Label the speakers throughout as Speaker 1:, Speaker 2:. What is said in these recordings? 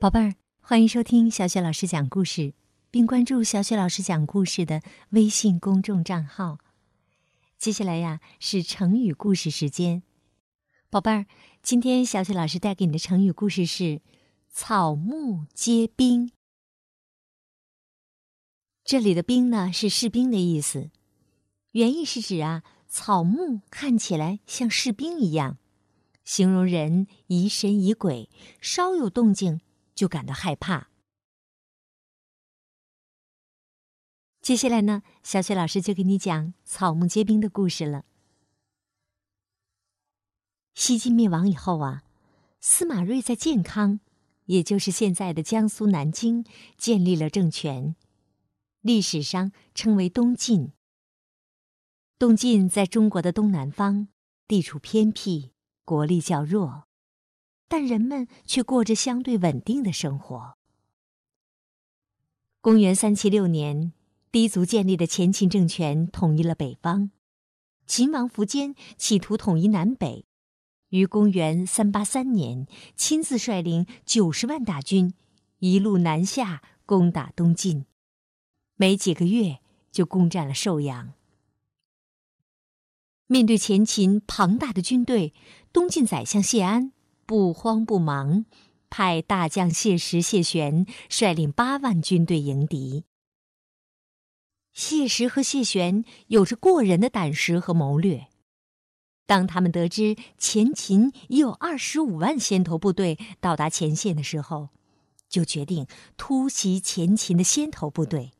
Speaker 1: 宝贝儿，欢迎收听小雪老师讲故事，并关注小雪老师讲故事的微信公众账号。接下来呀，是成语故事时间。宝贝儿，今天小雪老师带给你的成语故事是“草木皆兵”。这里的“兵”呢，是士兵的意思，原意是指啊，草木看起来像士兵一样，形容人疑神疑鬼，稍有动静。就感到害怕。接下来呢，小雪老师就给你讲草木皆兵的故事了。西晋灭亡以后啊，司马睿在建康，也就是现在的江苏南京，建立了政权，历史上称为东晋。东晋在中国的东南方，地处偏僻，国力较弱。但人们却过着相对稳定的生活。公元三七六年，氐族建立的前秦政权统一了北方，秦王苻坚企图统一南北，于公元三八三年亲自率领九十万大军，一路南下攻打东晋，没几个月就攻占了寿阳。面对前秦庞大的军队，东晋宰相谢安。不慌不忙，派大将谢石、谢玄率领八万军队迎敌。谢石和谢玄有着过人的胆识和谋略。当他们得知前秦已有二十五万先头部队到达前线的时候，就决定突袭前秦的先头部队。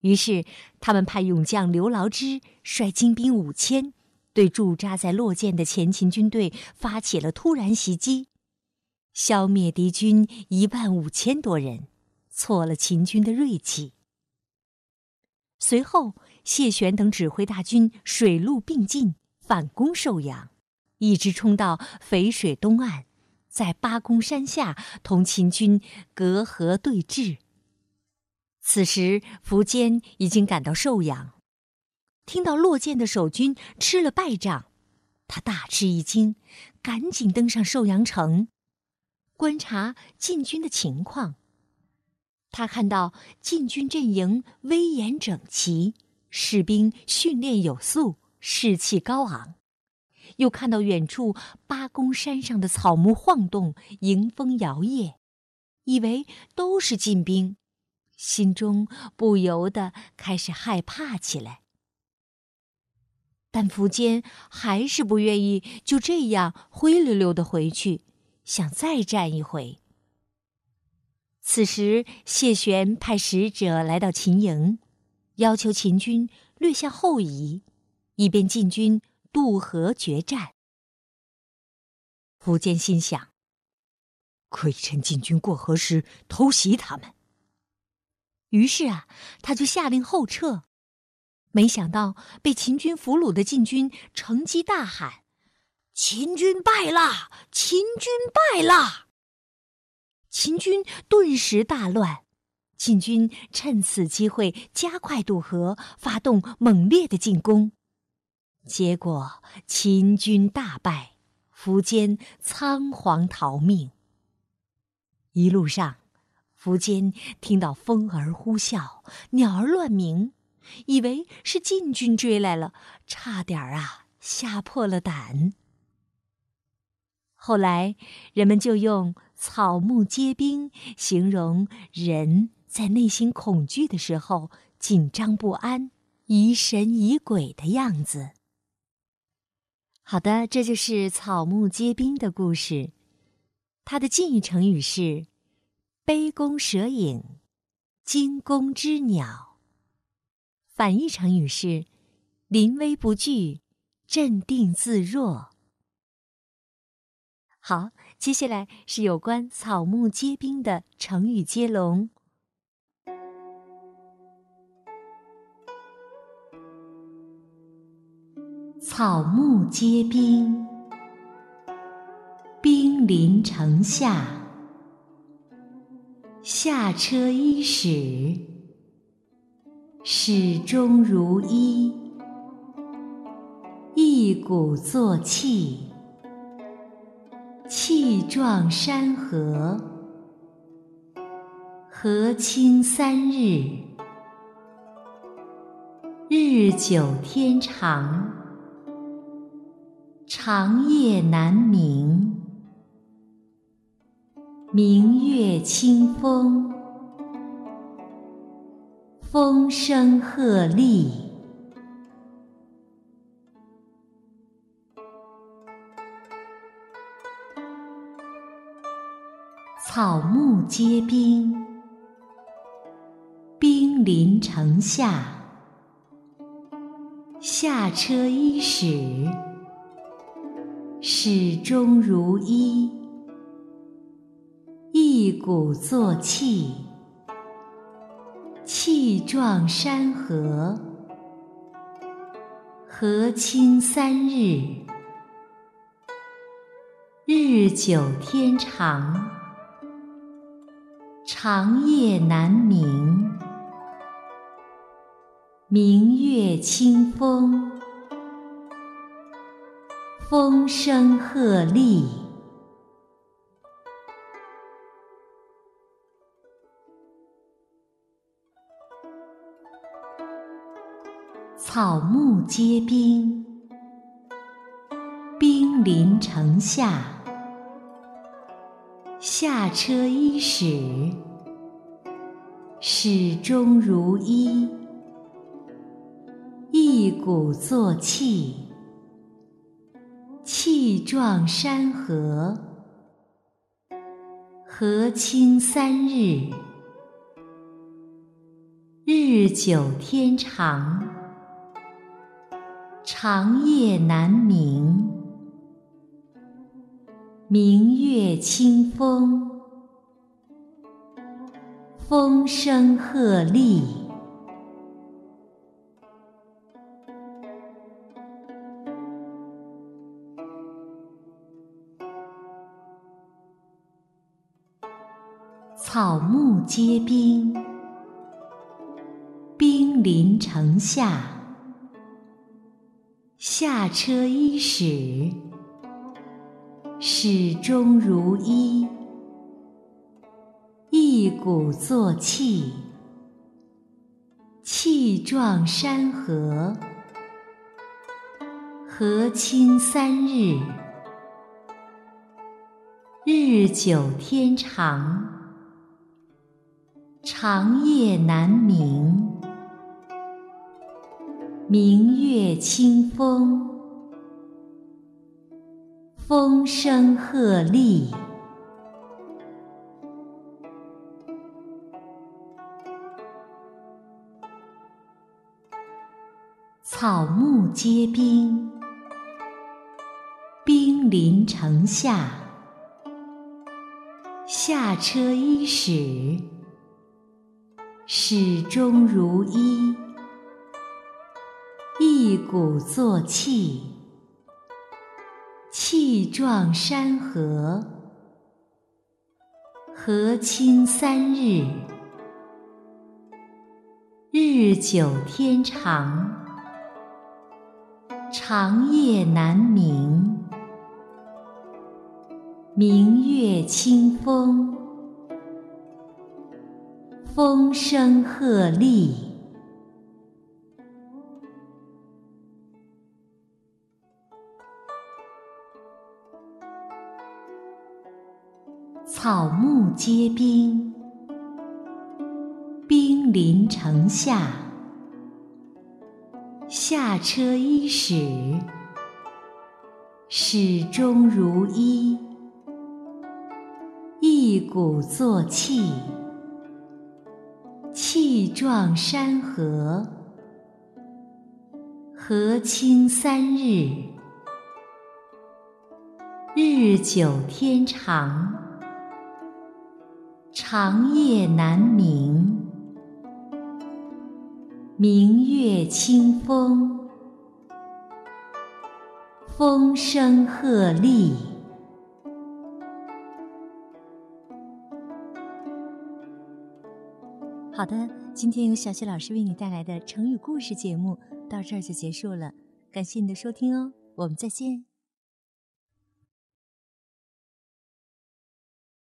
Speaker 1: 于是，他们派勇将刘牢之率精兵五千。对驻扎在洛涧的前秦军队发起了突然袭击，消灭敌军一万五千多人，挫了秦军的锐气。随后，谢玄等指挥大军水陆并进，反攻寿阳，一直冲到淝水东岸，在八公山下同秦军隔河对峙。此时，苻坚已经赶到寿阳。听到洛涧的守军吃了败仗，他大吃一惊，赶紧登上寿阳城，观察晋军的情况。他看到晋军阵营威严整齐，士兵训练有素，士气高昂；又看到远处八公山上的草木晃动，迎风摇曳，以为都是晋兵，心中不由得开始害怕起来。但苻坚还是不愿意就这样灰溜溜的回去，想再战一回。此时，谢玄派使者来到秦营，要求秦军略向后移，以便晋军渡河决战。苻坚心想：可以趁晋军过河时偷袭他们。于是啊，他就下令后撤。没想到被秦军俘虏的晋军乘机大喊：“秦军败了！秦军败了！”秦军顿时大乱，晋军趁此机会加快渡河，发动猛烈的进攻。结果秦军大败，苻坚仓皇逃命。一路上，苻坚听到风儿呼啸，鸟儿乱鸣。以为是晋军追来了，差点儿啊吓破了胆。后来人们就用“草木皆兵”形容人在内心恐惧的时候紧张不安、疑神疑鬼的样子。好的，这就是“草木皆兵”的故事。它的近义成语是“杯弓蛇影”“惊弓之鸟”。反义成语是“临危不惧，镇定自若”。好，接下来是有关草木皆兵的成语接龙。草木皆兵，兵临城下，下车伊始。始终如一，一鼓作气，气壮山河，和清三日，日久天长，长夜难明。明月清风，风声鹤唳，草木皆兵。兵临城下，下车伊始，始终如一。一鼓作气，气壮山河。和亲三日，日久天长，长夜难明。明月清风，风声鹤唳。草木皆兵，兵临城下，下车伊始，始终如一。一鼓作气，气壮山河。和亲三日，日久天长，长夜难明。明月清风，风声鹤唳。草木皆兵，兵临城下，下车伊始，始终如一。一鼓作气，气壮山河。和亲三日，日久天长。长夜难明，明月清风，风声鹤唳。草木皆兵，兵临城下，下车伊始。始终如一，一鼓作气，气壮山河。和亲三日，日久天长，长夜难明。明月清风。风声鹤唳，草木皆兵，兵临城下，下车伊始，始终如一。一鼓作气。气壮山河，河清三日，日久天长，长夜难明。明月清风，风声鹤唳。好的，今天由小雪老师为你带来的成语故事节目到这儿就结束了，感谢你的收听哦，我们再见。